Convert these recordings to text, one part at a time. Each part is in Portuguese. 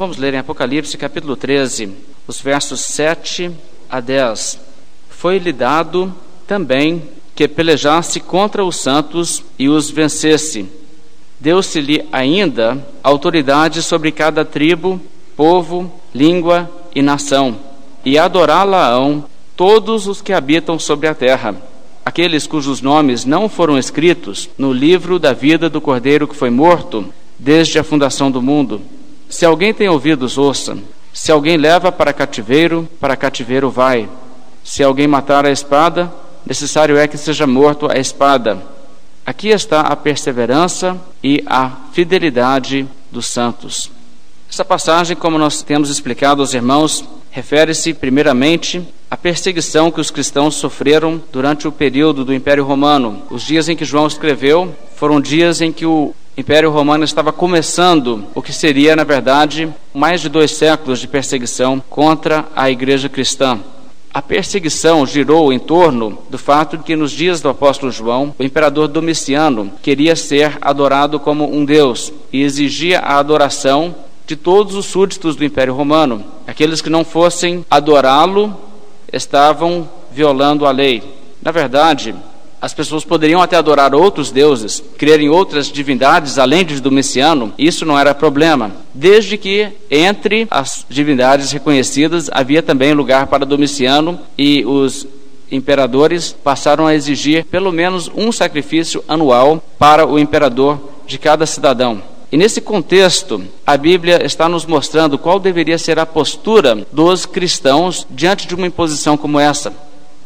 Vamos ler em Apocalipse capítulo 13, os versos 7 a 10. Foi-lhe dado também que pelejasse contra os santos e os vencesse. Deu-se-lhe ainda autoridade sobre cada tribo, povo, língua e nação, e adorá-la-ão todos os que habitam sobre a terra, aqueles cujos nomes não foram escritos no livro da vida do Cordeiro que foi morto desde a fundação do mundo. Se alguém tem ouvidos, ouça. Se alguém leva para cativeiro, para cativeiro vai. Se alguém matar a espada, necessário é que seja morto a espada. Aqui está a perseverança e a fidelidade dos santos. Essa passagem, como nós temos explicado aos irmãos, refere-se primeiramente à perseguição que os cristãos sofreram durante o período do Império Romano. Os dias em que João escreveu foram dias em que o Império Romano estava começando o que seria, na verdade, mais de dois séculos de perseguição contra a igreja cristã. A perseguição girou em torno do fato de que nos dias do apóstolo João, o imperador Domiciano queria ser adorado como um deus e exigia a adoração de todos os súditos do Império Romano. Aqueles que não fossem adorá-lo estavam violando a lei. Na verdade, as pessoas poderiam até adorar outros deuses, crer em outras divindades além de Domiciano, isso não era problema, desde que entre as divindades reconhecidas havia também lugar para Domiciano e os imperadores passaram a exigir pelo menos um sacrifício anual para o imperador de cada cidadão. E nesse contexto, a Bíblia está nos mostrando qual deveria ser a postura dos cristãos diante de uma imposição como essa.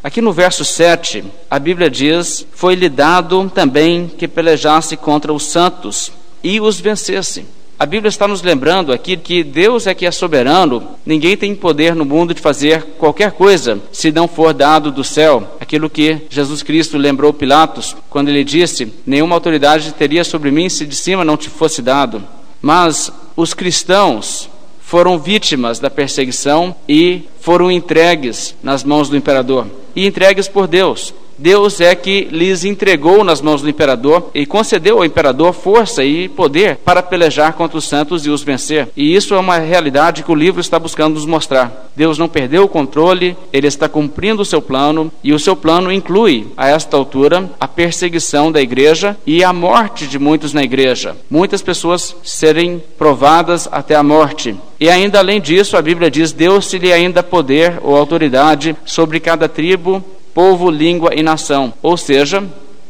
Aqui no verso 7, a Bíblia diz: Foi-lhe dado também que pelejasse contra os santos e os vencesse. A Bíblia está nos lembrando aqui que Deus é que é soberano, ninguém tem poder no mundo de fazer qualquer coisa se não for dado do céu. Aquilo que Jesus Cristo lembrou Pilatos quando ele disse: Nenhuma autoridade teria sobre mim se de cima não te fosse dado. Mas os cristãos foram vítimas da perseguição e foram entregues nas mãos do imperador e entregues por Deus. Deus é que lhes entregou nas mãos do imperador e concedeu ao imperador força e poder para pelejar contra os santos e os vencer. E isso é uma realidade que o livro está buscando nos mostrar. Deus não perdeu o controle, ele está cumprindo o seu plano e o seu plano inclui, a esta altura, a perseguição da igreja e a morte de muitos na igreja. Muitas pessoas serem provadas até a morte. E ainda além disso, a Bíblia diz: Deu-se-lhe ainda poder ou autoridade sobre cada tribo, povo, língua e nação. Ou seja,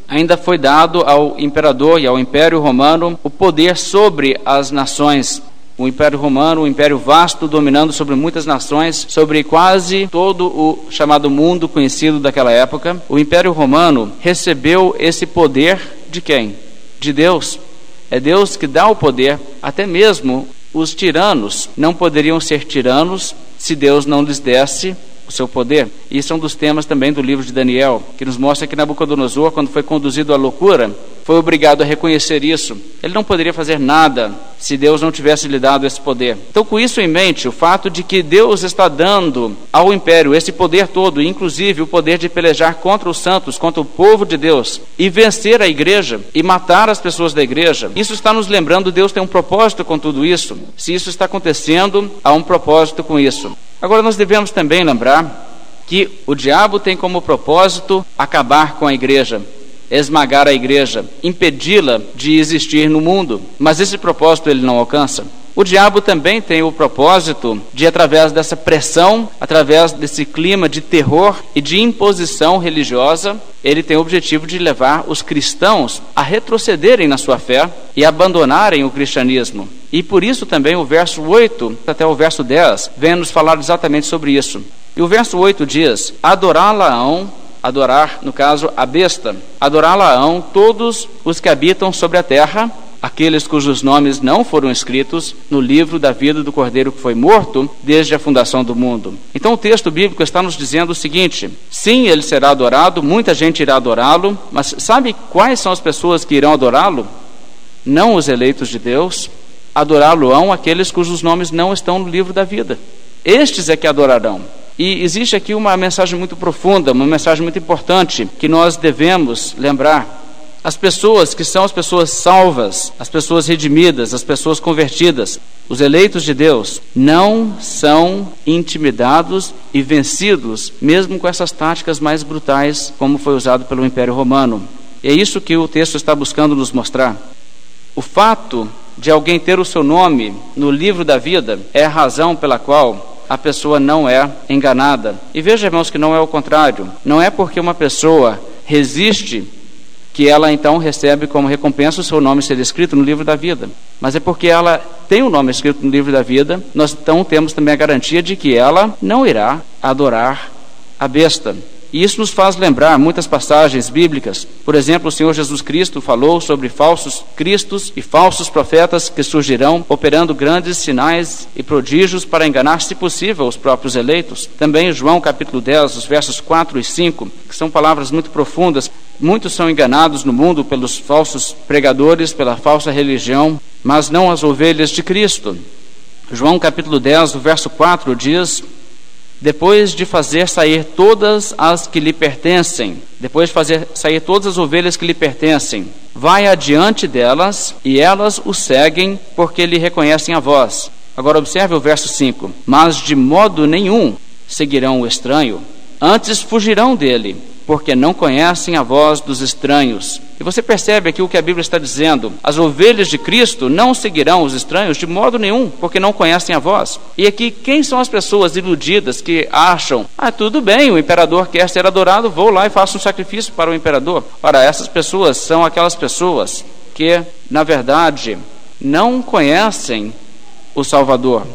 ainda foi dado ao imperador e ao império romano o poder sobre as nações. O Império Romano, o Império vasto, dominando sobre muitas nações, sobre quase todo o chamado mundo conhecido daquela época. O Império Romano recebeu esse poder de quem? De Deus. É Deus que dá o poder, até mesmo os tiranos não poderiam ser tiranos se Deus não lhes desse o seu poder. Isso é um dos temas também do livro de Daniel, que nos mostra que Nabucodonosor, quando foi conduzido à loucura, foi obrigado a reconhecer isso. Ele não poderia fazer nada se Deus não tivesse lhe dado esse poder. Então, com isso em mente, o fato de que Deus está dando ao império esse poder todo, inclusive o poder de pelejar contra os santos, contra o povo de Deus, e vencer a igreja e matar as pessoas da igreja, isso está nos lembrando Deus tem um propósito com tudo isso. Se isso está acontecendo, há um propósito com isso. Agora, nós devemos também lembrar que o diabo tem como propósito acabar com a igreja esmagar a igreja, impedi-la de existir no mundo. Mas esse propósito ele não alcança. O diabo também tem o propósito de, através dessa pressão, através desse clima de terror e de imposição religiosa, ele tem o objetivo de levar os cristãos a retrocederem na sua fé e abandonarem o cristianismo. E por isso também o verso 8 até o verso 10 vem nos falar exatamente sobre isso. E o verso 8 diz: Adorá-la-ão adorar, no caso, a besta. Adorá-la-ão todos os que habitam sobre a terra, aqueles cujos nomes não foram escritos no livro da vida do Cordeiro que foi morto desde a fundação do mundo. Então o texto bíblico está nos dizendo o seguinte: sim, ele será adorado, muita gente irá adorá-lo, mas sabe quais são as pessoas que irão adorá-lo? Não os eleitos de Deus, adorá-lo-ão aqueles cujos nomes não estão no livro da vida. Estes é que adorarão. E existe aqui uma mensagem muito profunda, uma mensagem muito importante que nós devemos lembrar. As pessoas que são as pessoas salvas, as pessoas redimidas, as pessoas convertidas, os eleitos de Deus, não são intimidados e vencidos, mesmo com essas táticas mais brutais, como foi usado pelo Império Romano. É isso que o texto está buscando nos mostrar. O fato de alguém ter o seu nome no livro da vida é a razão pela qual a pessoa não é enganada. E veja, irmãos, que não é o contrário. Não é porque uma pessoa resiste que ela então recebe como recompensa o seu nome ser escrito no livro da vida. Mas é porque ela tem o um nome escrito no livro da vida, nós então temos também a garantia de que ela não irá adorar a besta. E isso nos faz lembrar muitas passagens bíblicas. Por exemplo, o Senhor Jesus Cristo falou sobre falsos cristos e falsos profetas que surgirão, operando grandes sinais e prodígios para enganar, se possível, os próprios eleitos. Também João capítulo 10, os versos 4 e 5, que são palavras muito profundas. Muitos são enganados no mundo pelos falsos pregadores, pela falsa religião, mas não as ovelhas de Cristo. João capítulo 10, o verso 4 diz: depois de fazer sair todas as que lhe pertencem, depois de fazer sair todas as ovelhas que lhe pertencem, vai adiante delas e elas o seguem porque lhe reconhecem a voz. Agora observe o verso 5: Mas de modo nenhum seguirão o estranho, antes fugirão dele porque não conhecem a voz dos estranhos. E você percebe aqui o que a Bíblia está dizendo: as ovelhas de Cristo não seguirão os estranhos de modo nenhum, porque não conhecem a voz. E aqui, quem são as pessoas iludidas que acham, ah, tudo bem, o imperador quer ser adorado, vou lá e faço um sacrifício para o imperador? Ora, essas pessoas são aquelas pessoas que, na verdade, não conhecem o Salvador,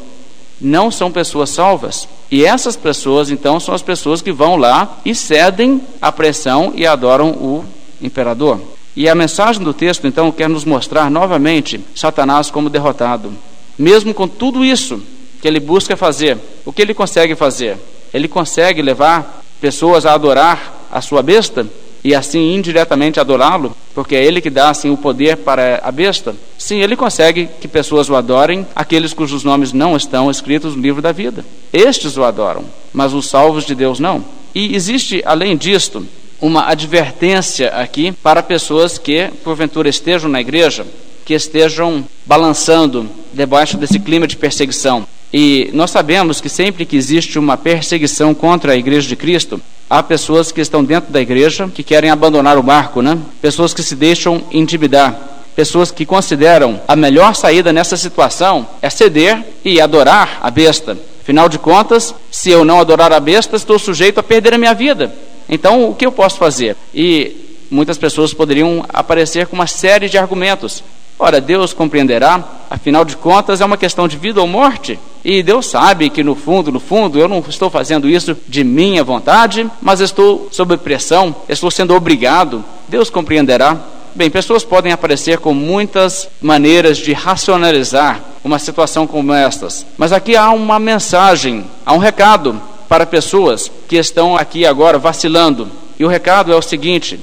não são pessoas salvas. E essas pessoas, então, são as pessoas que vão lá e cedem à pressão e adoram o imperador. E a mensagem do texto, então, quer nos mostrar novamente Satanás como derrotado. Mesmo com tudo isso que ele busca fazer, o que ele consegue fazer? Ele consegue levar pessoas a adorar a sua besta? E assim indiretamente adorá-lo, porque é ele que dá assim o poder para a besta. Sim, ele consegue que pessoas o adorem, aqueles cujos nomes não estão escritos no livro da vida. Estes o adoram, mas os salvos de Deus não. E existe, além disto, uma advertência aqui para pessoas que, porventura, estejam na igreja, que estejam balançando debaixo desse clima de perseguição. E nós sabemos que sempre que existe uma perseguição contra a igreja de Cristo, há pessoas que estão dentro da igreja que querem abandonar o barco, né? Pessoas que se deixam intimidar, pessoas que consideram a melhor saída nessa situação é ceder e adorar a besta. Afinal de contas, se eu não adorar a besta, estou sujeito a perder a minha vida. Então, o que eu posso fazer? E muitas pessoas poderiam aparecer com uma série de argumentos. Ora, Deus compreenderá, afinal de contas é uma questão de vida ou morte. E Deus sabe que no fundo, no fundo, eu não estou fazendo isso de minha vontade, mas estou sob pressão, estou sendo obrigado. Deus compreenderá. Bem, pessoas podem aparecer com muitas maneiras de racionalizar uma situação como estas, mas aqui há uma mensagem, há um recado para pessoas que estão aqui agora vacilando. E o recado é o seguinte: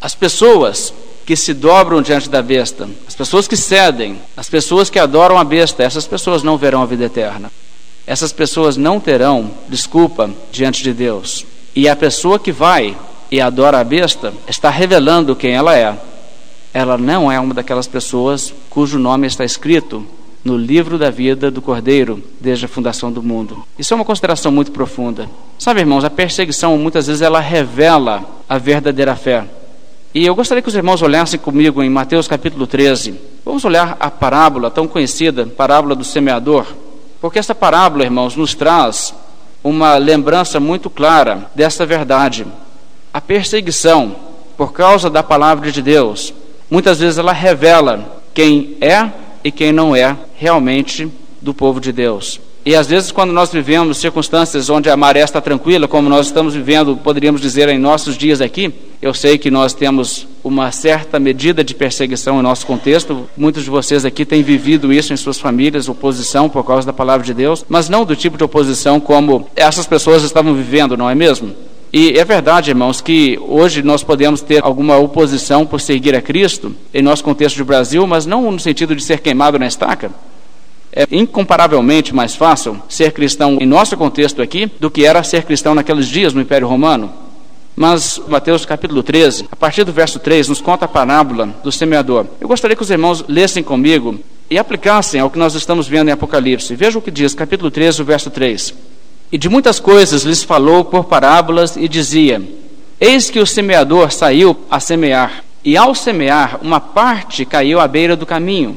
as pessoas que se dobram diante da besta, as pessoas que cedem, as pessoas que adoram a besta, essas pessoas não verão a vida eterna. Essas pessoas não terão desculpa diante de Deus. E a pessoa que vai e adora a besta está revelando quem ela é. Ela não é uma daquelas pessoas cujo nome está escrito no livro da vida do Cordeiro desde a fundação do mundo. Isso é uma consideração muito profunda. Sabe, irmãos, a perseguição muitas vezes ela revela a verdadeira fé. E eu gostaria que os irmãos olhassem comigo em Mateus capítulo 13. Vamos olhar a parábola tão conhecida, parábola do semeador, porque essa parábola, irmãos, nos traz uma lembrança muito clara dessa verdade. A perseguição por causa da palavra de Deus, muitas vezes ela revela quem é e quem não é realmente do povo de Deus. E às vezes, quando nós vivemos circunstâncias onde a maré está tranquila, como nós estamos vivendo, poderíamos dizer, em nossos dias aqui, eu sei que nós temos uma certa medida de perseguição em nosso contexto. Muitos de vocês aqui têm vivido isso em suas famílias, oposição por causa da palavra de Deus, mas não do tipo de oposição como essas pessoas estavam vivendo, não é mesmo? E é verdade, irmãos, que hoje nós podemos ter alguma oposição por seguir a Cristo em nosso contexto de Brasil, mas não no sentido de ser queimado na estaca. É incomparavelmente mais fácil ser cristão em nosso contexto aqui do que era ser cristão naqueles dias no Império Romano. Mas Mateus capítulo 13, a partir do verso 3, nos conta a parábola do semeador. Eu gostaria que os irmãos lessem comigo e aplicassem ao que nós estamos vendo em Apocalipse. Veja o que diz, capítulo 13, o verso 3. E de muitas coisas lhes falou por parábolas e dizia: Eis que o semeador saiu a semear, e ao semear, uma parte caiu à beira do caminho,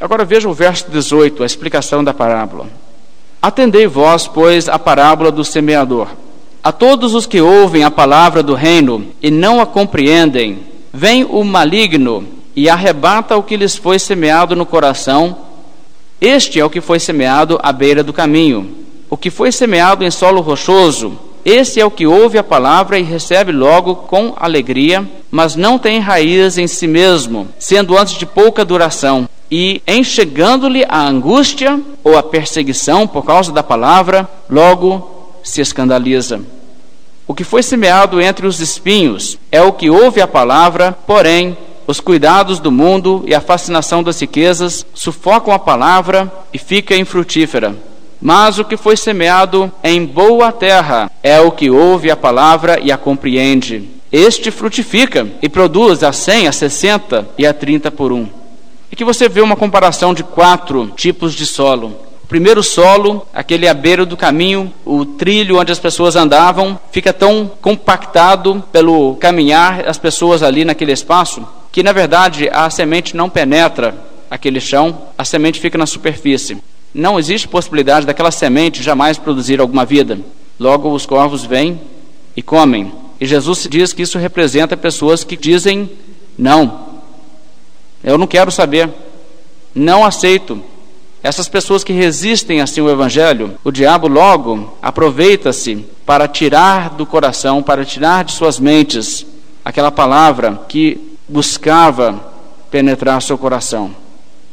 Agora veja o verso 18, a explicação da parábola. Atendei vós, pois, a parábola do semeador. A todos os que ouvem a palavra do reino e não a compreendem, vem o maligno e arrebata o que lhes foi semeado no coração. Este é o que foi semeado à beira do caminho. O que foi semeado em solo rochoso, esse é o que ouve a palavra e recebe logo com alegria, mas não tem raiz em si mesmo, sendo antes de pouca duração e enxergando-lhe a angústia ou a perseguição por causa da palavra, logo se escandaliza. O que foi semeado entre os espinhos é o que ouve a palavra, porém, os cuidados do mundo e a fascinação das riquezas sufocam a palavra e fica infrutífera. Mas o que foi semeado em boa terra é o que ouve a palavra e a compreende. Este frutifica e produz a cem, a sessenta e a trinta por um. Aqui você vê uma comparação de quatro tipos de solo. O primeiro solo, aquele à beira do caminho, o trilho onde as pessoas andavam, fica tão compactado pelo caminhar as pessoas ali naquele espaço, que na verdade a semente não penetra aquele chão, a semente fica na superfície. Não existe possibilidade daquela semente jamais produzir alguma vida. Logo os corvos vêm e comem. E Jesus diz que isso representa pessoas que dizem não, eu não quero saber. Não aceito. Essas pessoas que resistem assim ao Evangelho, o diabo logo aproveita-se para tirar do coração, para tirar de suas mentes aquela palavra que buscava penetrar seu coração.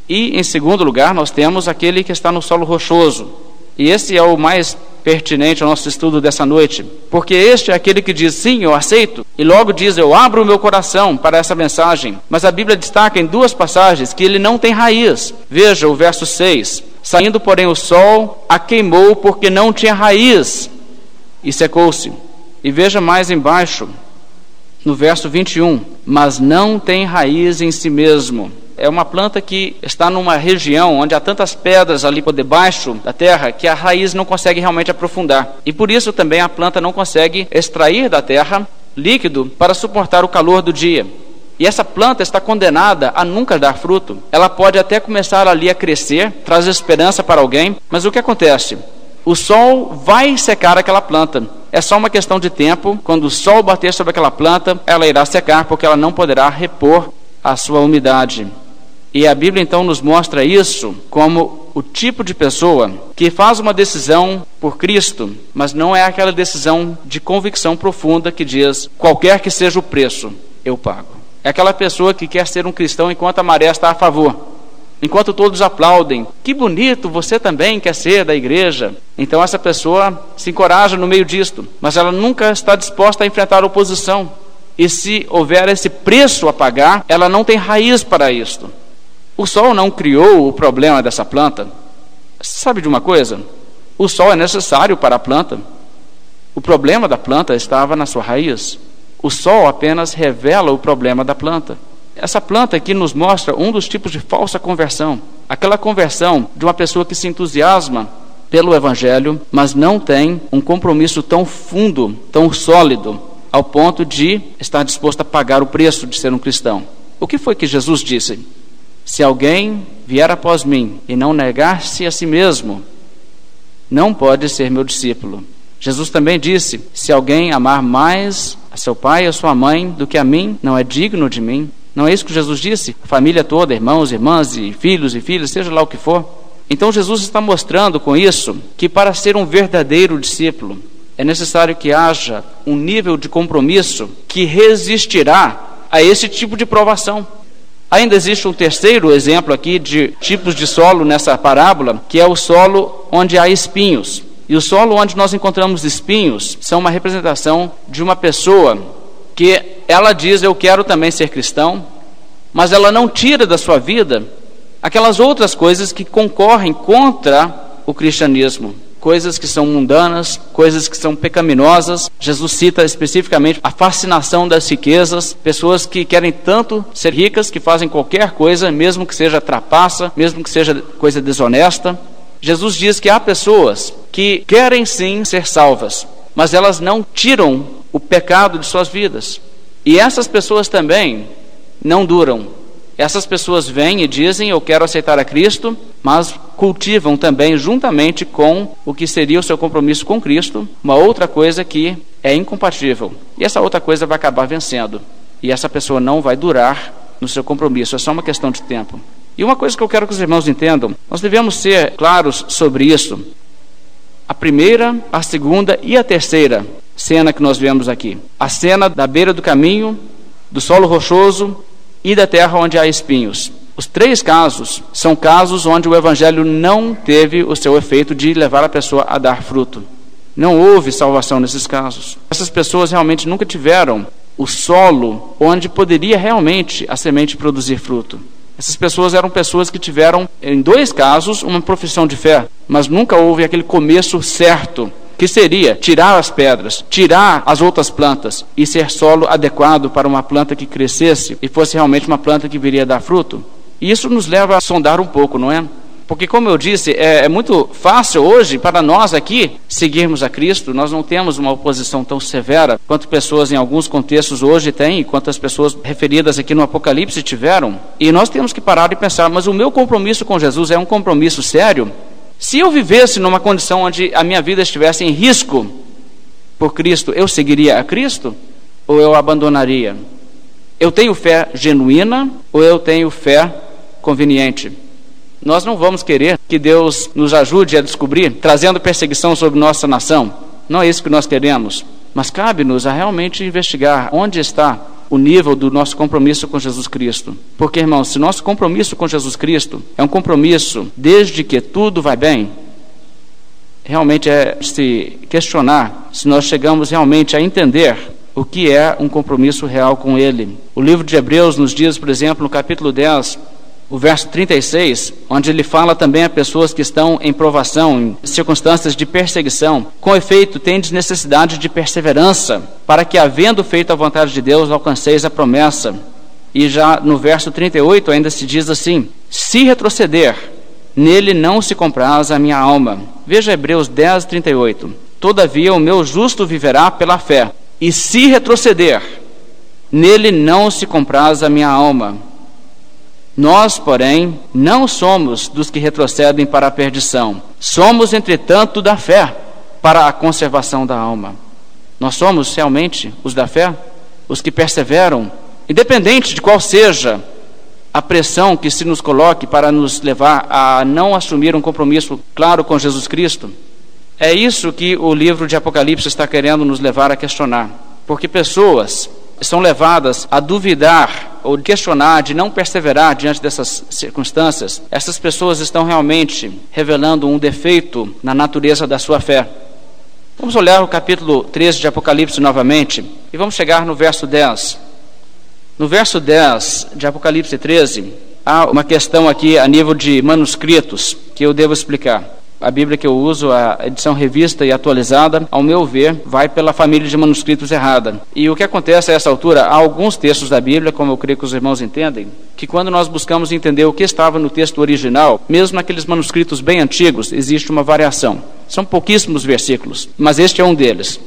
E, em segundo lugar, nós temos aquele que está no solo rochoso. E esse é o mais pertinente ao nosso estudo dessa noite, porque este é aquele que diz sim, eu aceito, e logo diz eu abro o meu coração para essa mensagem. Mas a Bíblia destaca em duas passagens que ele não tem raiz. Veja o verso 6: Saindo, porém, o sol a queimou porque não tinha raiz e secou-se. E veja mais embaixo, no verso 21, mas não tem raiz em si mesmo é uma planta que está numa região onde há tantas pedras ali por debaixo da terra que a raiz não consegue realmente aprofundar. E por isso também a planta não consegue extrair da terra líquido para suportar o calor do dia. E essa planta está condenada a nunca dar fruto. Ela pode até começar ali a crescer, traz esperança para alguém, mas o que acontece? O sol vai secar aquela planta. É só uma questão de tempo. Quando o sol bater sobre aquela planta, ela irá secar, porque ela não poderá repor a sua umidade. E a Bíblia então nos mostra isso como o tipo de pessoa que faz uma decisão por Cristo, mas não é aquela decisão de convicção profunda que diz: qualquer que seja o preço, eu pago. É aquela pessoa que quer ser um cristão enquanto a maré está a favor, enquanto todos aplaudem. Que bonito, você também quer ser da igreja. Então essa pessoa se encoraja no meio disto, mas ela nunca está disposta a enfrentar a oposição. E se houver esse preço a pagar, ela não tem raiz para isto. O sol não criou o problema dessa planta. Sabe de uma coisa? O sol é necessário para a planta. O problema da planta estava na sua raiz. O sol apenas revela o problema da planta. Essa planta aqui nos mostra um dos tipos de falsa conversão. Aquela conversão de uma pessoa que se entusiasma pelo Evangelho, mas não tem um compromisso tão fundo, tão sólido, ao ponto de estar disposto a pagar o preço de ser um cristão. O que foi que Jesus disse? Se alguém vier após mim e não negar-se a si mesmo, não pode ser meu discípulo. Jesus também disse: Se alguém amar mais a seu pai e a sua mãe do que a mim, não é digno de mim. Não é isso que Jesus disse? A família toda, irmãos, irmãs e filhos e filhas, seja lá o que for. Então Jesus está mostrando com isso que para ser um verdadeiro discípulo, é é necessário que haja um nível de compromisso que resistirá a esse tipo de provação. Ainda existe um terceiro exemplo aqui de tipos de solo nessa parábola, que é o solo onde há espinhos. E o solo onde nós encontramos espinhos são uma representação de uma pessoa que ela diz: Eu quero também ser cristão, mas ela não tira da sua vida aquelas outras coisas que concorrem contra o cristianismo coisas que são mundanas, coisas que são pecaminosas. Jesus cita especificamente a fascinação das riquezas, pessoas que querem tanto ser ricas que fazem qualquer coisa, mesmo que seja trapaça, mesmo que seja coisa desonesta. Jesus diz que há pessoas que querem sim ser salvas, mas elas não tiram o pecado de suas vidas. E essas pessoas também não duram essas pessoas vêm e dizem: Eu quero aceitar a Cristo, mas cultivam também, juntamente com o que seria o seu compromisso com Cristo, uma outra coisa que é incompatível. E essa outra coisa vai acabar vencendo. E essa pessoa não vai durar no seu compromisso, é só uma questão de tempo. E uma coisa que eu quero que os irmãos entendam: nós devemos ser claros sobre isso. A primeira, a segunda e a terceira cena que nós vemos aqui. A cena da beira do caminho, do solo rochoso e da terra onde há espinhos. Os três casos são casos onde o evangelho não teve o seu efeito de levar a pessoa a dar fruto. Não houve salvação nesses casos. Essas pessoas realmente nunca tiveram o solo onde poderia realmente a semente produzir fruto. Essas pessoas eram pessoas que tiveram, em dois casos, uma profissão de fé, mas nunca houve aquele começo certo que seria tirar as pedras, tirar as outras plantas e ser solo adequado para uma planta que crescesse e fosse realmente uma planta que viria a dar fruto. E isso nos leva a sondar um pouco, não é? Porque, como eu disse, é, é, muito fácil hoje para nós aqui seguirmos a Cristo. Nós não temos uma oposição tão severa quanto pessoas em alguns contextos hoje têm, e quantas pessoas referidas aqui no Apocalipse tiveram. E nós temos que parar e pensar: mas o meu compromisso com Jesus é um compromisso sério? Se eu vivesse numa condição onde a minha vida estivesse em risco por Cristo, eu seguiria a Cristo ou eu abandonaria? Eu tenho fé genuína ou eu tenho fé conveniente? Nós não vamos querer que Deus nos ajude a descobrir, trazendo perseguição sobre nossa nação. Não é isso que nós queremos. Mas cabe-nos a realmente investigar onde está o nível do nosso compromisso com Jesus Cristo. Porque, irmãos, se nosso compromisso com Jesus Cristo é um compromisso desde que tudo vai bem, realmente é se questionar se nós chegamos realmente a entender o que é um compromisso real com Ele. O livro de Hebreus nos diz, por exemplo, no capítulo 10, o verso 36, onde ele fala também a pessoas que estão em provação, em circunstâncias de perseguição. Com efeito, tendes necessidade de perseverança, para que, havendo feito a vontade de Deus, alcanceis a promessa. E já no verso 38 ainda se diz assim: Se retroceder, nele não se compraz a minha alma. Veja Hebreus 10, 38. Todavia o meu justo viverá pela fé, e se retroceder, nele não se compraz a minha alma. Nós, porém, não somos dos que retrocedem para a perdição. Somos, entretanto, da fé para a conservação da alma. Nós somos realmente os da fé, os que perseveram, independente de qual seja a pressão que se nos coloque para nos levar a não assumir um compromisso claro com Jesus Cristo. É isso que o livro de Apocalipse está querendo nos levar a questionar. Porque pessoas são levadas a duvidar ou questionar, de não perseverar diante dessas circunstâncias, essas pessoas estão realmente revelando um defeito na natureza da sua fé. Vamos olhar o capítulo 13 de Apocalipse novamente e vamos chegar no verso 10. No verso 10 de Apocalipse 13, há uma questão aqui a nível de manuscritos que eu devo explicar a Bíblia que eu uso, a edição revista e atualizada, ao meu ver, vai pela família de manuscritos errada. E o que acontece a essa altura, há alguns textos da Bíblia, como eu creio que os irmãos entendem, que quando nós buscamos entender o que estava no texto original, mesmo naqueles manuscritos bem antigos, existe uma variação. São pouquíssimos versículos, mas este é um deles.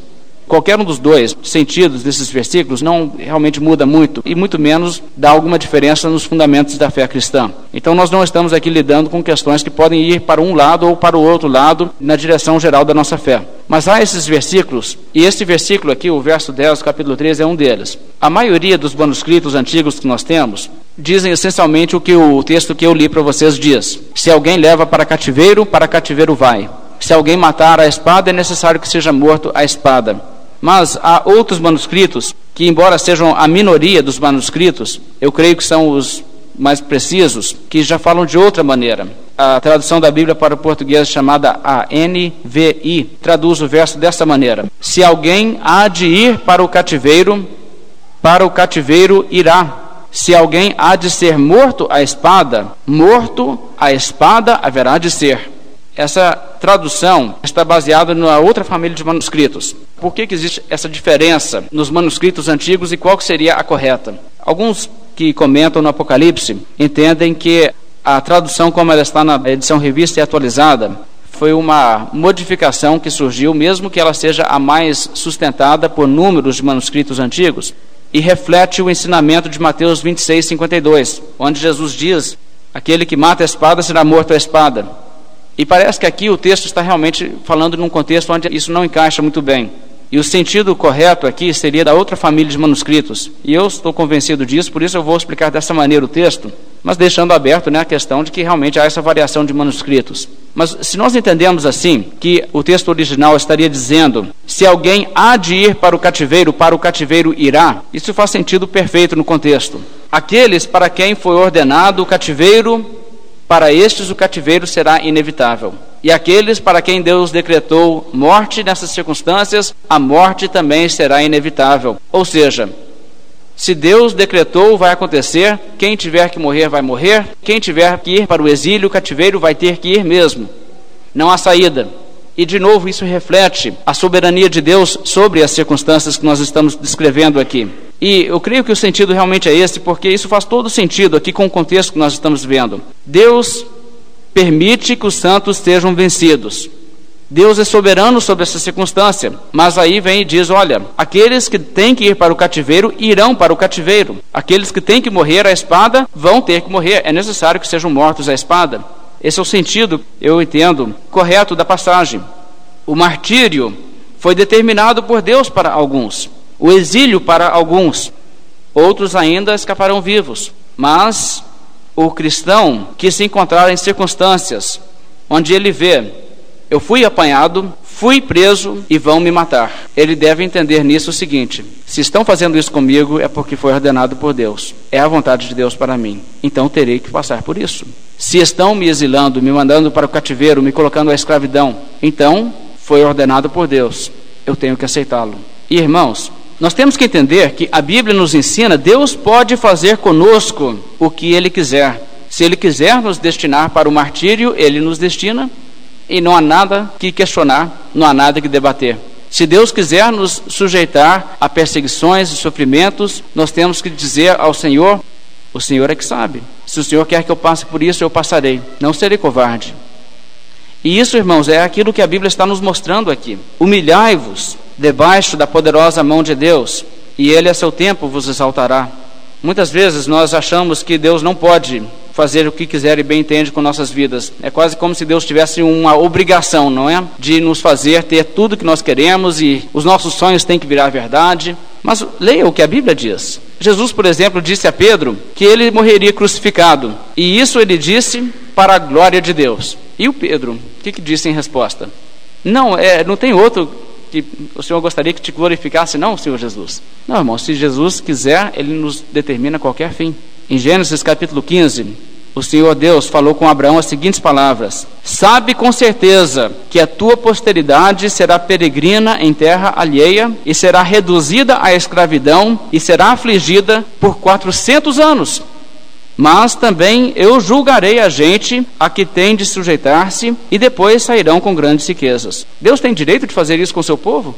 Qualquer um dos dois sentidos desses versículos não realmente muda muito e muito menos dá alguma diferença nos fundamentos da fé cristã. Então nós não estamos aqui lidando com questões que podem ir para um lado ou para o outro lado na direção geral da nossa fé. Mas há esses versículos, e este versículo aqui, o verso 10 do capítulo 13, é um deles. A maioria dos manuscritos antigos que nós temos dizem essencialmente o que o texto que eu li para vocês diz: Se alguém leva para cativeiro, para cativeiro vai. Se alguém matar a espada, é necessário que seja morto a espada. Mas há outros manuscritos que, embora sejam a minoria dos manuscritos, eu creio que são os mais precisos, que já falam de outra maneira. A tradução da Bíblia para o português chamada ANVI traduz o verso dessa maneira: Se alguém há de ir para o cativeiro, para o cativeiro irá. Se alguém há de ser morto à espada, morto à espada haverá de ser. Essa tradução está baseada na outra família de manuscritos. Por que, que existe essa diferença nos manuscritos antigos e qual seria a correta? Alguns que comentam no Apocalipse entendem que a tradução, como ela está na edição revista e atualizada, foi uma modificação que surgiu, mesmo que ela seja a mais sustentada por números de manuscritos antigos, e reflete o ensinamento de Mateus 26, 52, onde Jesus diz: Aquele que mata a espada será morto à espada. E parece que aqui o texto está realmente falando num contexto onde isso não encaixa muito bem. E o sentido correto aqui seria da outra família de manuscritos. E eu estou convencido disso, por isso eu vou explicar dessa maneira o texto, mas deixando aberto né, a questão de que realmente há essa variação de manuscritos. Mas se nós entendemos assim, que o texto original estaria dizendo: se alguém há de ir para o cativeiro, para o cativeiro irá, isso faz sentido perfeito no contexto. Aqueles para quem foi ordenado o cativeiro, para estes o cativeiro será inevitável. E aqueles para quem Deus decretou morte nessas circunstâncias, a morte também será inevitável. Ou seja, se Deus decretou, vai acontecer. Quem tiver que morrer, vai morrer. Quem tiver que ir para o exílio, o cativeiro, vai ter que ir mesmo. Não há saída. E de novo, isso reflete a soberania de Deus sobre as circunstâncias que nós estamos descrevendo aqui. E eu creio que o sentido realmente é esse, porque isso faz todo sentido aqui com o contexto que nós estamos vendo. Deus permite que os santos sejam vencidos. Deus é soberano sobre essa circunstância, mas aí vem e diz: olha, aqueles que têm que ir para o cativeiro irão para o cativeiro, aqueles que têm que morrer à espada vão ter que morrer, é necessário que sejam mortos à espada. Esse é o sentido, eu entendo, correto da passagem. O martírio foi determinado por Deus para alguns, o exílio para alguns, outros ainda escaparão vivos, mas o cristão que se encontrar em circunstâncias onde ele vê, eu fui apanhado, fui preso e vão me matar. Ele deve entender nisso o seguinte: se estão fazendo isso comigo é porque foi ordenado por Deus. É a vontade de Deus para mim. Então terei que passar por isso. Se estão me exilando, me mandando para o cativeiro, me colocando à escravidão, então foi ordenado por Deus. Eu tenho que aceitá-lo. E irmãos, nós temos que entender que a Bíblia nos ensina, Deus pode fazer conosco o que Ele quiser. Se Ele quiser nos destinar para o martírio, Ele nos destina e não há nada que questionar, não há nada que debater. Se Deus quiser nos sujeitar a perseguições e sofrimentos, nós temos que dizer ao Senhor: o Senhor é que sabe. Se o Senhor quer que eu passe por isso, eu passarei. Não serei covarde. E isso, irmãos, é aquilo que a Bíblia está nos mostrando aqui. Humilhai-vos debaixo da poderosa mão de Deus, e Ele a seu tempo vos exaltará. Muitas vezes nós achamos que Deus não pode fazer o que quiser e bem entende com nossas vidas. É quase como se Deus tivesse uma obrigação, não é? De nos fazer ter tudo que nós queremos e os nossos sonhos têm que virar verdade. Mas leia o que a Bíblia diz. Jesus, por exemplo, disse a Pedro que ele morreria crucificado. E isso ele disse para a glória de Deus. E o Pedro, o que, que disse em resposta? Não, é, não tem outro que o Senhor gostaria que te glorificasse, não, Senhor Jesus. Não, irmão, se Jesus quiser, Ele nos determina qualquer fim. Em Gênesis capítulo 15, o Senhor Deus falou com Abraão as seguintes palavras: Sabe com certeza que a tua posteridade será peregrina em terra alheia e será reduzida à escravidão e será afligida por quatrocentos anos. Mas também eu julgarei a gente a que tem de sujeitar-se e depois sairão com grandes riquezas. Deus tem direito de fazer isso com o seu povo?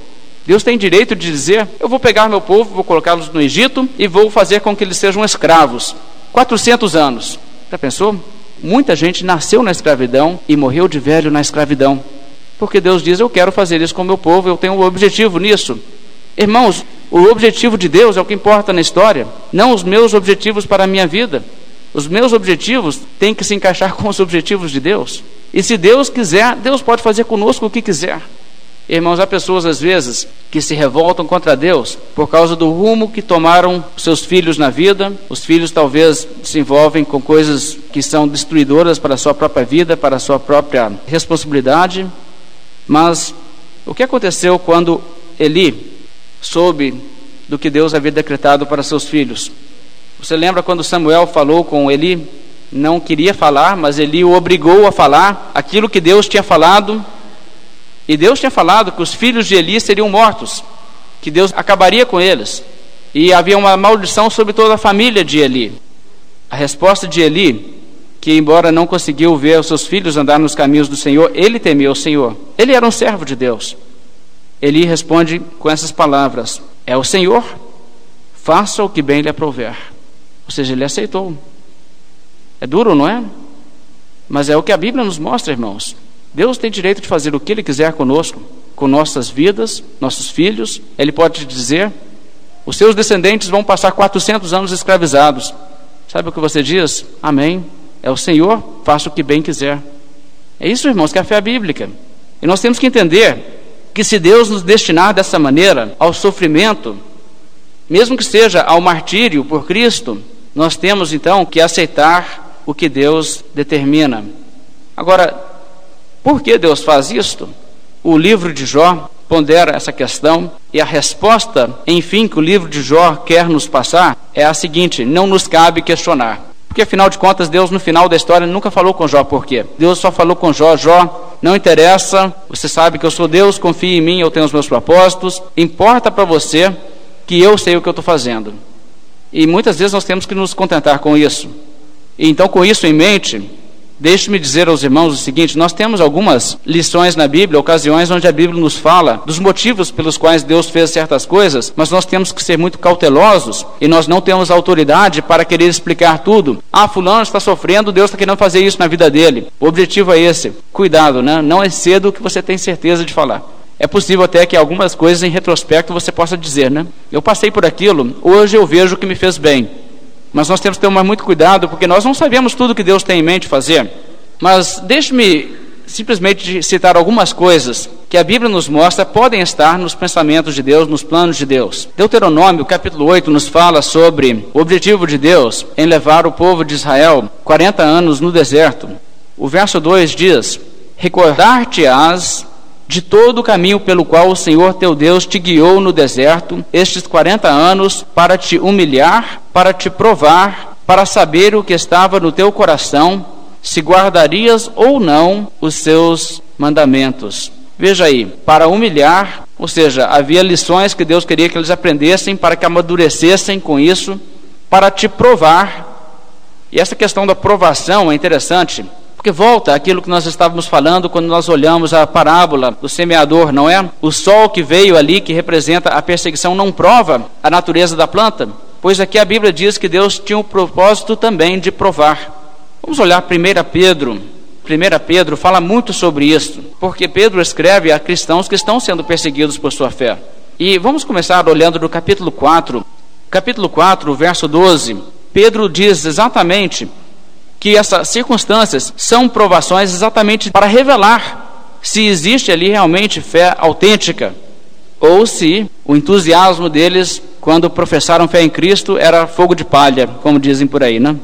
Deus tem direito de dizer: Eu vou pegar meu povo, vou colocá-los no Egito e vou fazer com que eles sejam escravos. 400 anos. Já pensou? Muita gente nasceu na escravidão e morreu de velho na escravidão. Porque Deus diz: Eu quero fazer isso com o meu povo, eu tenho um objetivo nisso. Irmãos, o objetivo de Deus é o que importa na história, não os meus objetivos para a minha vida. Os meus objetivos têm que se encaixar com os objetivos de Deus. E se Deus quiser, Deus pode fazer conosco o que quiser. Irmãos, há pessoas às vezes que se revoltam contra Deus por causa do rumo que tomaram seus filhos na vida. Os filhos talvez se envolvem com coisas que são destruidoras para a sua própria vida, para a sua própria responsabilidade. Mas o que aconteceu quando Eli soube do que Deus havia decretado para seus filhos? Você lembra quando Samuel falou com Eli? Não queria falar, mas Eli o obrigou a falar aquilo que Deus tinha falado. E Deus tinha falado que os filhos de Eli seriam mortos, que Deus acabaria com eles. E havia uma maldição sobre toda a família de Eli. A resposta de Eli que, embora não conseguiu ver os seus filhos andar nos caminhos do Senhor, ele temia o Senhor. Ele era um servo de Deus. Ele responde com essas palavras: É o Senhor, faça o que bem lhe aprouver. Ou seja, ele aceitou. É duro, não é? Mas é o que a Bíblia nos mostra, irmãos. Deus tem direito de fazer o que Ele quiser conosco, com nossas vidas, nossos filhos. Ele pode dizer: os seus descendentes vão passar 400 anos escravizados. Sabe o que você diz? Amém. É o Senhor, faça o que bem quiser. É isso, irmãos, que é a fé bíblica. E nós temos que entender que se Deus nos destinar dessa maneira ao sofrimento, mesmo que seja ao martírio por Cristo, nós temos então que aceitar o que Deus determina. Agora, por que Deus faz isto? O livro de Jó pondera essa questão e a resposta, enfim, que o livro de Jó quer nos passar é a seguinte: não nos cabe questionar. Porque afinal de contas, Deus no final da história nunca falou com Jó por quê? Deus só falou com Jó, Jó, não interessa, você sabe que eu sou Deus, confie em mim, eu tenho os meus propósitos, importa para você que eu sei o que eu estou fazendo. E muitas vezes nós temos que nos contentar com isso. E então, com isso em mente, Deixe-me dizer aos irmãos o seguinte: nós temos algumas lições na Bíblia, ocasiões onde a Bíblia nos fala dos motivos pelos quais Deus fez certas coisas, mas nós temos que ser muito cautelosos e nós não temos autoridade para querer explicar tudo. Ah, Fulano está sofrendo, Deus está querendo fazer isso na vida dele. O objetivo é esse. Cuidado, né? não é cedo que você tem certeza de falar. É possível até que algumas coisas em retrospecto você possa dizer, né? Eu passei por aquilo, hoje eu vejo que me fez bem. Mas nós temos que tomar muito cuidado, porque nós não sabemos tudo que Deus tem em mente fazer. Mas deixe-me simplesmente citar algumas coisas que a Bíblia nos mostra podem estar nos pensamentos de Deus, nos planos de Deus. Deuteronômio, capítulo 8, nos fala sobre o objetivo de Deus em levar o povo de Israel 40 anos no deserto. O verso 2 diz: Recordar-te-ás de todo o caminho pelo qual o Senhor teu Deus te guiou no deserto estes 40 anos para te humilhar, para te provar, para saber o que estava no teu coração, se guardarias ou não os seus mandamentos. Veja aí, para humilhar, ou seja, havia lições que Deus queria que eles aprendessem para que amadurecessem com isso, para te provar. E essa questão da provação é interessante, porque volta aquilo que nós estávamos falando quando nós olhamos a parábola do semeador, não é? O sol que veio ali, que representa a perseguição, não prova a natureza da planta, pois aqui a Bíblia diz que Deus tinha o propósito também de provar. Vamos olhar 1 Pedro. 1 Pedro fala muito sobre isso, porque Pedro escreve a cristãos que estão sendo perseguidos por sua fé. E vamos começar olhando do capítulo 4. Capítulo 4, verso 12. Pedro diz exatamente que essas circunstâncias são provações exatamente para revelar se existe ali realmente fé autêntica ou se o entusiasmo deles quando professaram fé em Cristo era fogo de palha, como dizem por aí, né?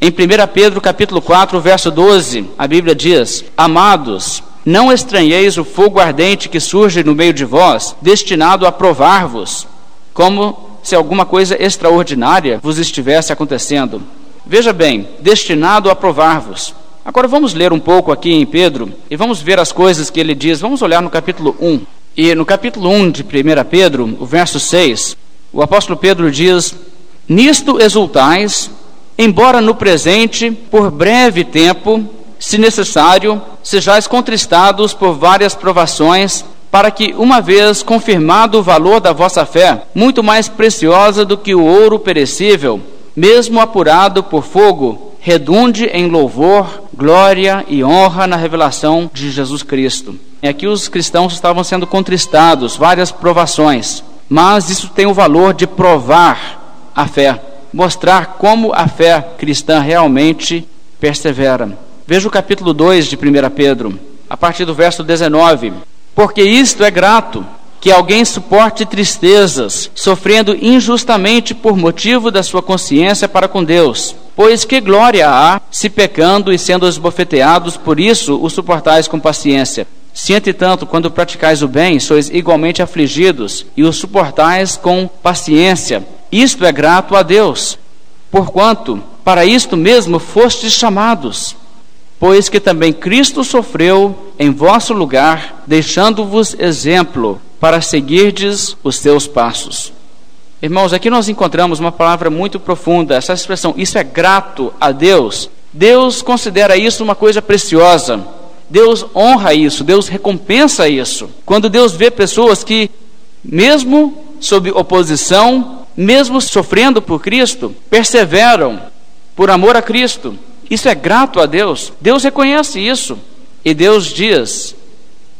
Em 1 Pedro capítulo 4, verso 12, a Bíblia diz: Amados, não estranheis o fogo ardente que surge no meio de vós, destinado a provar-vos, como se alguma coisa extraordinária vos estivesse acontecendo Veja bem, destinado a provar-vos. Agora vamos ler um pouco aqui em Pedro e vamos ver as coisas que ele diz. Vamos olhar no capítulo 1. E no capítulo 1 de 1 Pedro, o verso 6, o apóstolo Pedro diz: Nisto exultais, embora no presente, por breve tempo, se necessário, sejais contristados por várias provações, para que, uma vez confirmado o valor da vossa fé, muito mais preciosa do que o ouro perecível, mesmo apurado por fogo, redunde em louvor, glória e honra na revelação de Jesus Cristo. E aqui os cristãos estavam sendo contristados, várias provações, mas isso tem o valor de provar a fé, mostrar como a fé cristã realmente persevera. Veja o capítulo 2 de 1 Pedro, a partir do verso 19. Porque isto é grato que alguém suporte tristezas, sofrendo injustamente por motivo da sua consciência para com Deus. Pois que glória há, se pecando e sendo esbofeteados, por isso o suportais com paciência. Se, entretanto, quando praticais o bem, sois igualmente afligidos e o suportais com paciência, isto é grato a Deus. Porquanto, para isto mesmo fostes chamados, pois que também Cristo sofreu em vosso lugar, deixando-vos exemplo para seguirdes os seus passos. Irmãos, aqui nós encontramos uma palavra muito profunda, essa expressão, isso é grato a Deus. Deus considera isso uma coisa preciosa. Deus honra isso, Deus recompensa isso. Quando Deus vê pessoas que, mesmo sob oposição, mesmo sofrendo por Cristo, perseveram por amor a Cristo. Isso é grato a Deus. Deus reconhece isso. E Deus diz: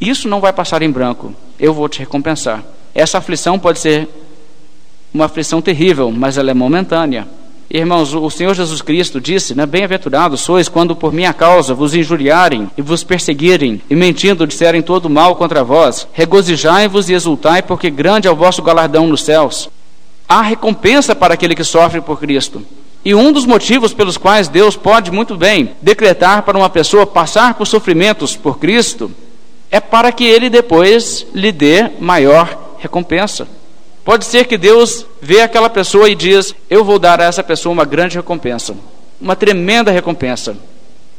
Isso não vai passar em branco. Eu vou te recompensar. Essa aflição pode ser uma aflição terrível, mas ela é momentânea. Irmãos, o Senhor Jesus Cristo disse, né, Bem-aventurados sois quando por minha causa vos injuriarem e vos perseguirem, e mentindo disserem todo mal contra vós. Regozijai-vos e exultai, porque grande é o vosso galardão nos céus. Há recompensa para aquele que sofre por Cristo. E um dos motivos pelos quais Deus pode muito bem decretar para uma pessoa passar por sofrimentos por Cristo é para que ele depois lhe dê maior recompensa. Pode ser que Deus vê aquela pessoa e diz: Eu vou dar a essa pessoa uma grande recompensa, uma tremenda recompensa.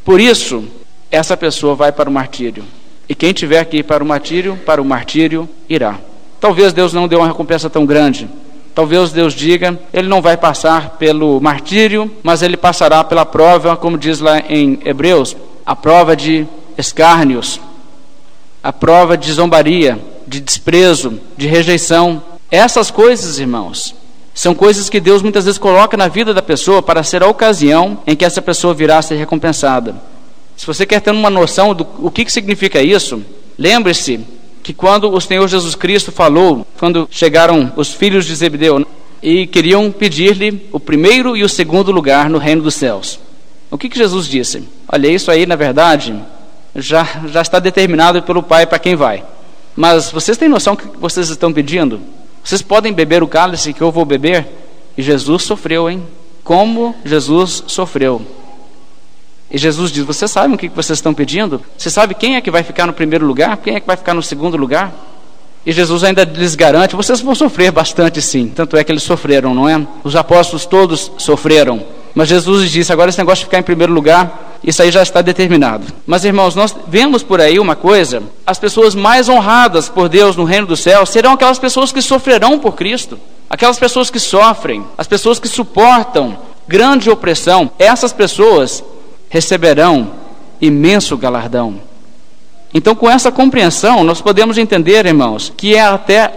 Por isso, essa pessoa vai para o martírio. E quem tiver que ir para o martírio, para o martírio irá. Talvez Deus não dê uma recompensa tão grande. Talvez Deus diga, ele não vai passar pelo martírio, mas ele passará pela prova, como diz lá em Hebreus, a prova de escárnios, a prova de zombaria, de desprezo, de rejeição. Essas coisas, irmãos, são coisas que Deus muitas vezes coloca na vida da pessoa para ser a ocasião em que essa pessoa virá a ser recompensada. Se você quer ter uma noção do o que, que significa isso, lembre-se que quando o Senhor Jesus Cristo falou, quando chegaram os filhos de Zebedeu e queriam pedir-lhe o primeiro e o segundo lugar no reino dos céus. O que, que Jesus disse? Olha, isso aí, na verdade, já, já está determinado pelo Pai para quem vai. Mas vocês têm noção que vocês estão pedindo? Vocês podem beber o cálice que eu vou beber? E Jesus sofreu, hein? Como Jesus sofreu. E Jesus diz: Vocês sabem o que vocês estão pedindo? Você sabe quem é que vai ficar no primeiro lugar? Quem é que vai ficar no segundo lugar? E Jesus ainda lhes garante: Vocês vão sofrer bastante, sim. Tanto é que eles sofreram, não é? Os apóstolos todos sofreram. Mas Jesus disse: Agora esse negócio de ficar em primeiro lugar, isso aí já está determinado. Mas irmãos, nós vemos por aí uma coisa: as pessoas mais honradas por Deus no reino do céu serão aquelas pessoas que sofrerão por Cristo, aquelas pessoas que sofrem, as pessoas que suportam grande opressão. Essas pessoas receberão imenso galardão. Então, com essa compreensão, nós podemos entender, irmãos, que é até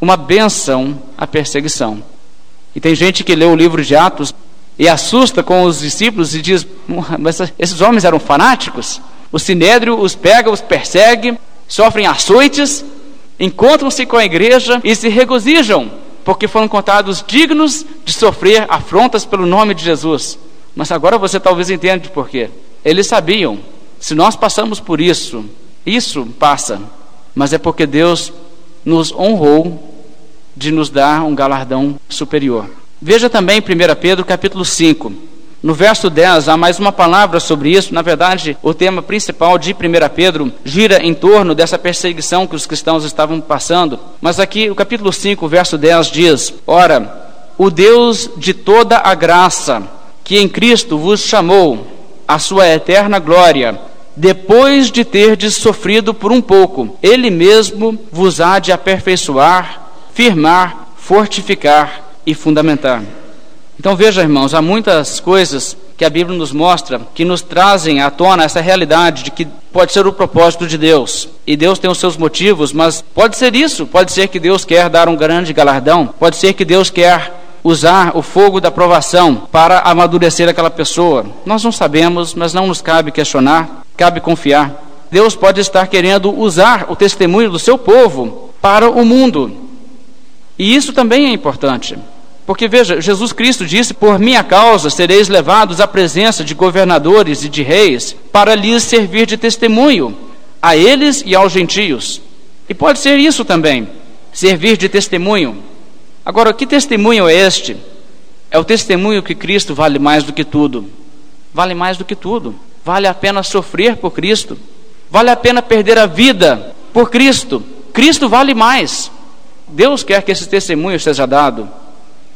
uma benção a perseguição. E tem gente que lê o livro de Atos e assusta com os discípulos e diz: Mas esses homens eram fanáticos? O sinédrio os pega, os persegue, sofrem açoites, encontram-se com a igreja e se regozijam, porque foram contados dignos de sofrer afrontas pelo nome de Jesus. Mas agora você talvez entenda por quê. Eles sabiam, se nós passamos por isso, isso passa, mas é porque Deus nos honrou de nos dar um galardão superior. Veja também 1 Pedro capítulo 5. No verso 10 há mais uma palavra sobre isso. Na verdade, o tema principal de 1 Pedro gira em torno dessa perseguição que os cristãos estavam passando. Mas aqui, o capítulo 5, verso 10 diz: Ora, o Deus de toda a graça, que em Cristo vos chamou à sua eterna glória, depois de terdes sofrido por um pouco, Ele mesmo vos há de aperfeiçoar, firmar, fortificar e fundamentar. Então veja, irmãos, há muitas coisas que a Bíblia nos mostra que nos trazem à tona essa realidade de que pode ser o propósito de Deus. E Deus tem os seus motivos, mas pode ser isso, pode ser que Deus quer dar um grande galardão, pode ser que Deus quer usar o fogo da provação para amadurecer aquela pessoa. Nós não sabemos, mas não nos cabe questionar, cabe confiar. Deus pode estar querendo usar o testemunho do seu povo para o mundo. E isso também é importante. Porque veja, Jesus Cristo disse: Por minha causa sereis levados à presença de governadores e de reis, para lhes servir de testemunho, a eles e aos gentios. E pode ser isso também, servir de testemunho. Agora, que testemunho é este? É o testemunho que Cristo vale mais do que tudo. Vale mais do que tudo. Vale a pena sofrer por Cristo. Vale a pena perder a vida por Cristo. Cristo vale mais. Deus quer que esse testemunho seja dado,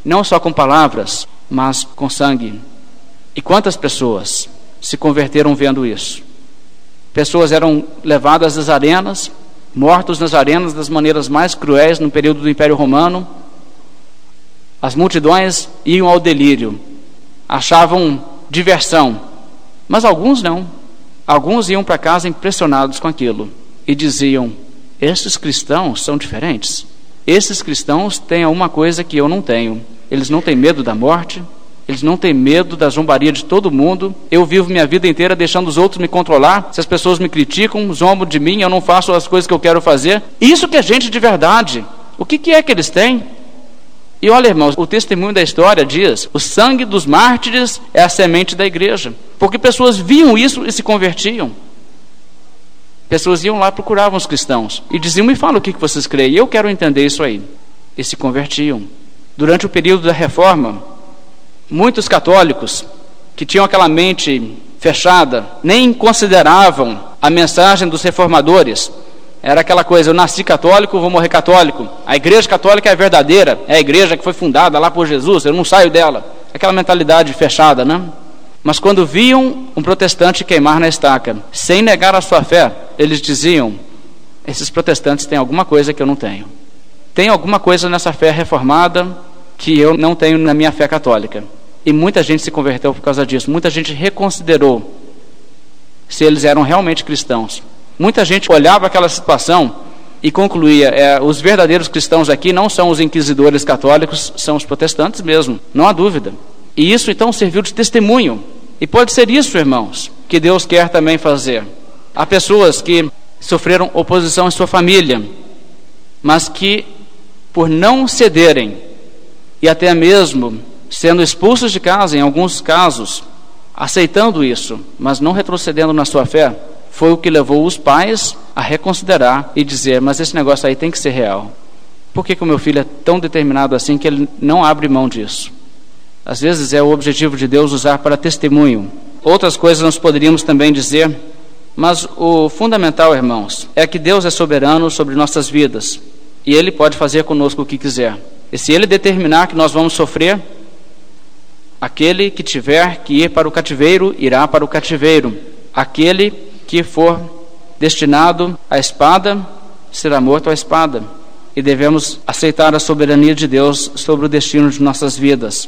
não só com palavras, mas com sangue. E quantas pessoas se converteram vendo isso? Pessoas eram levadas às arenas, mortos nas arenas das maneiras mais cruéis no período do Império Romano. As multidões iam ao delírio, achavam diversão, mas alguns não. Alguns iam para casa impressionados com aquilo e diziam: Estes cristãos são diferentes. Esses cristãos têm uma coisa que eu não tenho. Eles não têm medo da morte, eles não têm medo da zombaria de todo mundo. Eu vivo minha vida inteira deixando os outros me controlar. Se as pessoas me criticam, zombam de mim, eu não faço as coisas que eu quero fazer. Isso que é gente de verdade. O que, que é que eles têm? E olha, irmãos, o testemunho da história diz: o sangue dos mártires é a semente da igreja. Porque pessoas viam isso e se convertiam. Pessoas iam lá, procuravam os cristãos e diziam: Me fala o que vocês creem, eu quero entender isso aí. E se convertiam. Durante o período da reforma, muitos católicos que tinham aquela mente fechada nem consideravam a mensagem dos reformadores era aquela coisa, eu nasci católico, vou morrer católico. A igreja católica é verdadeira, é a igreja que foi fundada lá por Jesus, eu não saio dela. Aquela mentalidade fechada, né? Mas quando viam um protestante queimar na estaca, sem negar a sua fé, eles diziam: esses protestantes têm alguma coisa que eu não tenho. Tem alguma coisa nessa fé reformada que eu não tenho na minha fé católica. E muita gente se converteu por causa disso. Muita gente reconsiderou se eles eram realmente cristãos. Muita gente olhava aquela situação e concluía: é, os verdadeiros cristãos aqui não são os inquisidores católicos, são os protestantes mesmo, não há dúvida. E isso então serviu de testemunho. E pode ser isso, irmãos, que Deus quer também fazer. Há pessoas que sofreram oposição em sua família, mas que, por não cederem e até mesmo sendo expulsos de casa, em alguns casos, aceitando isso, mas não retrocedendo na sua fé, foi o que levou os pais a reconsiderar e dizer: Mas esse negócio aí tem que ser real. Por que, que o meu filho é tão determinado assim que ele não abre mão disso? Às vezes é o objetivo de Deus usar para testemunho. Outras coisas nós poderíamos também dizer, mas o fundamental, irmãos, é que Deus é soberano sobre nossas vidas e Ele pode fazer conosco o que quiser. E se Ele determinar que nós vamos sofrer, aquele que tiver que ir para o cativeiro irá para o cativeiro. Aquele que for destinado à espada será morto à espada. E devemos aceitar a soberania de Deus sobre o destino de nossas vidas.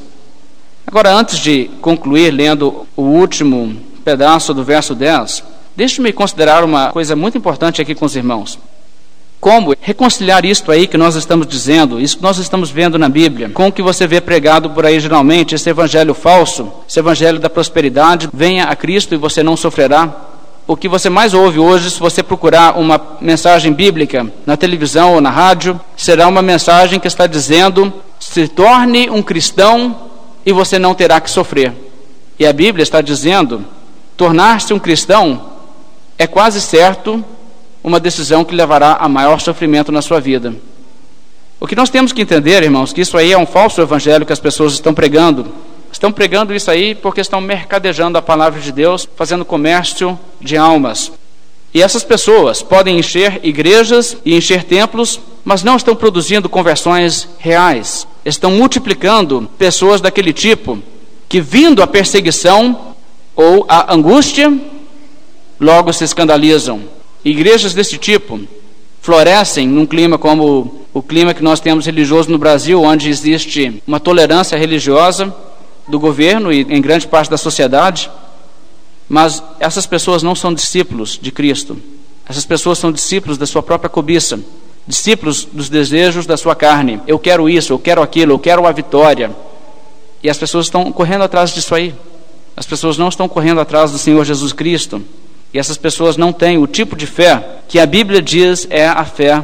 Agora, antes de concluir lendo o último pedaço do verso 10, deixe-me considerar uma coisa muito importante aqui com os irmãos. Como reconciliar isto aí que nós estamos dizendo, isso que nós estamos vendo na Bíblia, com o que você vê pregado por aí geralmente, esse evangelho falso, esse evangelho da prosperidade, venha a Cristo e você não sofrerá, o que você mais ouve hoje, se você procurar uma mensagem bíblica na televisão ou na rádio, será uma mensagem que está dizendo: se torne um cristão e você não terá que sofrer. E a Bíblia está dizendo: tornar-se um cristão é quase certo uma decisão que levará a maior sofrimento na sua vida. O que nós temos que entender, irmãos, que isso aí é um falso evangelho que as pessoas estão pregando. Estão pregando isso aí porque estão mercadejando a palavra de Deus, fazendo comércio de almas. E essas pessoas podem encher igrejas e encher templos, mas não estão produzindo conversões reais. Estão multiplicando pessoas daquele tipo que, vindo a perseguição ou a angústia, logo se escandalizam. Igrejas desse tipo florescem num clima como o clima que nós temos religioso no Brasil, onde existe uma tolerância religiosa do governo e em grande parte da sociedade, mas essas pessoas não são discípulos de Cristo. Essas pessoas são discípulos da sua própria cobiça, discípulos dos desejos da sua carne. Eu quero isso, eu quero aquilo, eu quero a vitória. E as pessoas estão correndo atrás disso aí. As pessoas não estão correndo atrás do Senhor Jesus Cristo. E essas pessoas não têm o tipo de fé que a Bíblia diz é a fé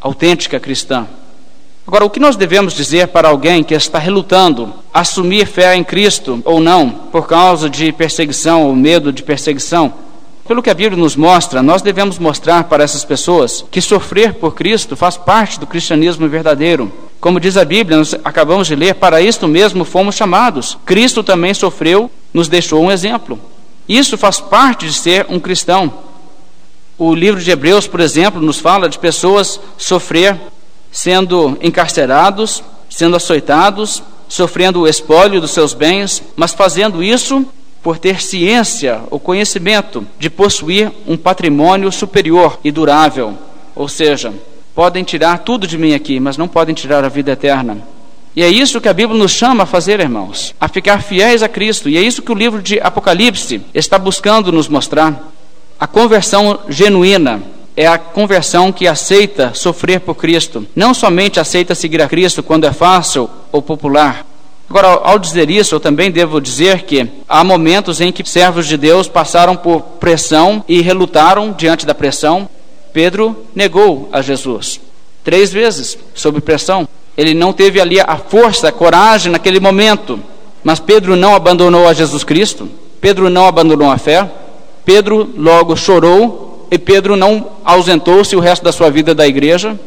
autêntica cristã. Agora, o que nós devemos dizer para alguém que está relutando assumir fé em Cristo ou não, por causa de perseguição ou medo de perseguição? Pelo que a Bíblia nos mostra, nós devemos mostrar para essas pessoas que sofrer por Cristo faz parte do cristianismo verdadeiro. Como diz a Bíblia, nós acabamos de ler, para isto mesmo fomos chamados. Cristo também sofreu, nos deixou um exemplo. Isso faz parte de ser um cristão. O livro de Hebreus, por exemplo, nos fala de pessoas sofrer sendo encarcerados, sendo açoitados, sofrendo o espólio dos seus bens, mas fazendo isso por ter ciência ou conhecimento de possuir um patrimônio superior e durável. Ou seja, podem tirar tudo de mim aqui, mas não podem tirar a vida eterna. E é isso que a Bíblia nos chama a fazer, irmãos, a ficar fiéis a Cristo. E é isso que o livro de Apocalipse está buscando nos mostrar. A conversão genuína é a conversão que aceita sofrer por Cristo. Não somente aceita seguir a Cristo quando é fácil ou popular. Agora, ao dizer isso, eu também devo dizer que há momentos em que servos de Deus passaram por pressão e relutaram diante da pressão. Pedro negou a Jesus três vezes sob pressão. Ele não teve ali a força, a coragem naquele momento. Mas Pedro não abandonou a Jesus Cristo. Pedro não abandonou a fé. Pedro logo chorou e Pedro não ausentou-se o resto da sua vida da igreja.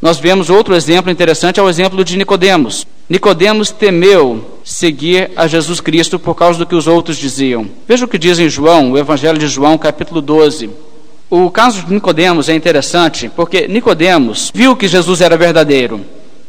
Nós vemos outro exemplo interessante, é o exemplo de Nicodemos. Nicodemos temeu seguir a Jesus Cristo por causa do que os outros diziam. Veja o que diz em João, o Evangelho de João, capítulo 12. O caso de Nicodemos é interessante porque Nicodemos viu que Jesus era verdadeiro.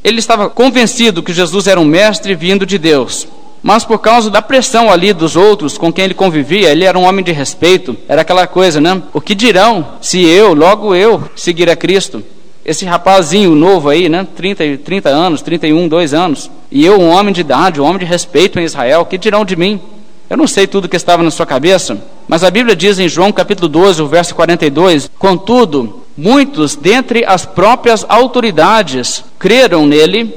Ele estava convencido que Jesus era um mestre vindo de Deus. Mas por causa da pressão ali dos outros com quem ele convivia, ele era um homem de respeito, era aquela coisa, né? O que dirão se eu, logo eu, seguir a Cristo? Esse rapazinho novo aí, né? 30, 30 anos, 31, 2 anos. E eu, um homem de idade, um homem de respeito em Israel, o que dirão de mim? Eu não sei tudo que estava na sua cabeça, mas a Bíblia diz em João capítulo 12, o verso 42, contudo, Muitos dentre as próprias autoridades creram nele,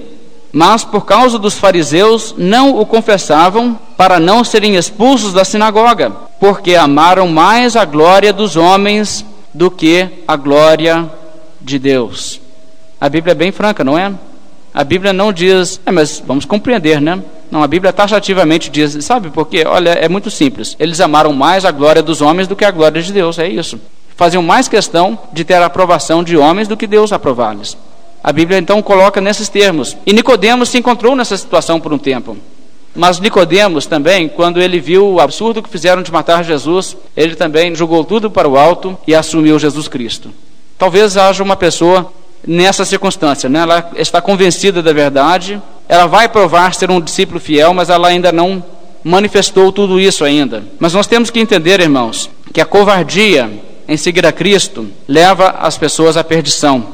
mas por causa dos fariseus não o confessavam para não serem expulsos da sinagoga, porque amaram mais a glória dos homens do que a glória de Deus. A Bíblia é bem franca, não é? A Bíblia não diz, é, mas vamos compreender, né? Não, a Bíblia taxativamente diz, sabe por quê? Olha, é muito simples. Eles amaram mais a glória dos homens do que a glória de Deus, é isso faziam mais questão de ter a aprovação de homens do que Deus aprová-los. A Bíblia então coloca nesses termos. E Nicodemos se encontrou nessa situação por um tempo. Mas Nicodemos também, quando ele viu o absurdo que fizeram de matar Jesus, ele também jogou tudo para o alto e assumiu Jesus Cristo. Talvez haja uma pessoa nessa circunstância, né? ela está convencida da verdade, ela vai provar ser um discípulo fiel, mas ela ainda não manifestou tudo isso ainda. Mas nós temos que entender, irmãos, que a covardia em seguir a Cristo leva as pessoas à perdição.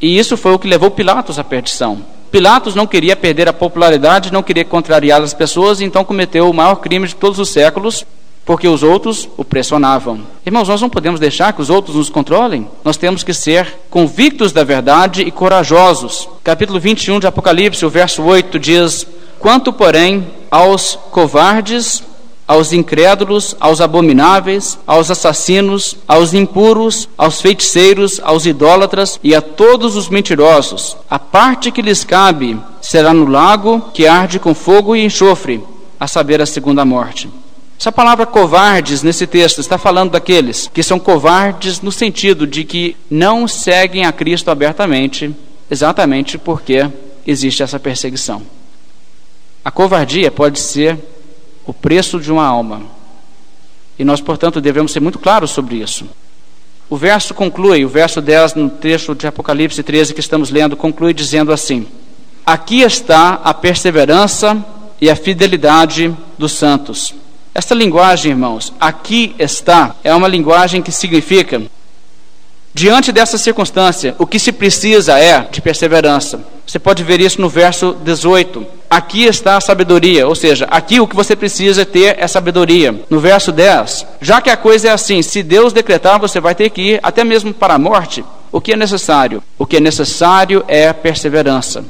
E isso foi o que levou Pilatos à perdição. Pilatos não queria perder a popularidade, não queria contrariar as pessoas, então cometeu o maior crime de todos os séculos, porque os outros o pressionavam. Irmãos, nós não podemos deixar que os outros nos controlem. Nós temos que ser convictos da verdade e corajosos. Capítulo 21 de Apocalipse, o verso 8 diz: Quanto, porém, aos covardes aos incrédulos, aos abomináveis, aos assassinos, aos impuros, aos feiticeiros, aos idólatras e a todos os mentirosos. A parte que lhes cabe será no lago que arde com fogo e enxofre, a saber, a segunda morte. Essa palavra covardes nesse texto está falando daqueles que são covardes no sentido de que não seguem a Cristo abertamente, exatamente porque existe essa perseguição. A covardia pode ser o preço de uma alma. E nós, portanto, devemos ser muito claros sobre isso. O verso conclui, o verso 10 no trecho de Apocalipse 13 que estamos lendo, conclui dizendo assim: Aqui está a perseverança e a fidelidade dos santos. Esta linguagem, irmãos, aqui está, é uma linguagem que significa Diante dessa circunstância, o que se precisa é de perseverança. Você pode ver isso no verso 18. Aqui está a sabedoria, ou seja, aqui o que você precisa ter é sabedoria. No verso 10, já que a coisa é assim, se Deus decretar, você vai ter que ir até mesmo para a morte. O que é necessário? O que é necessário é perseverança.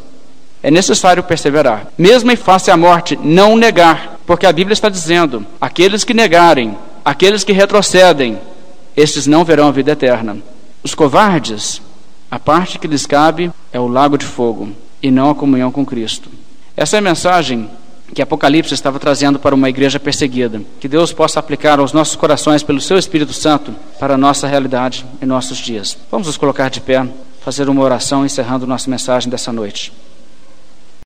É necessário perseverar. Mesmo em face à morte, não negar, porque a Bíblia está dizendo: aqueles que negarem, aqueles que retrocedem, estes não verão a vida eterna. Os covardes, a parte que lhes cabe é o lago de fogo e não a comunhão com Cristo. Essa é a mensagem que Apocalipse estava trazendo para uma igreja perseguida. Que Deus possa aplicar aos nossos corações pelo seu Espírito Santo para a nossa realidade em nossos dias. Vamos nos colocar de pé, fazer uma oração encerrando nossa mensagem dessa noite.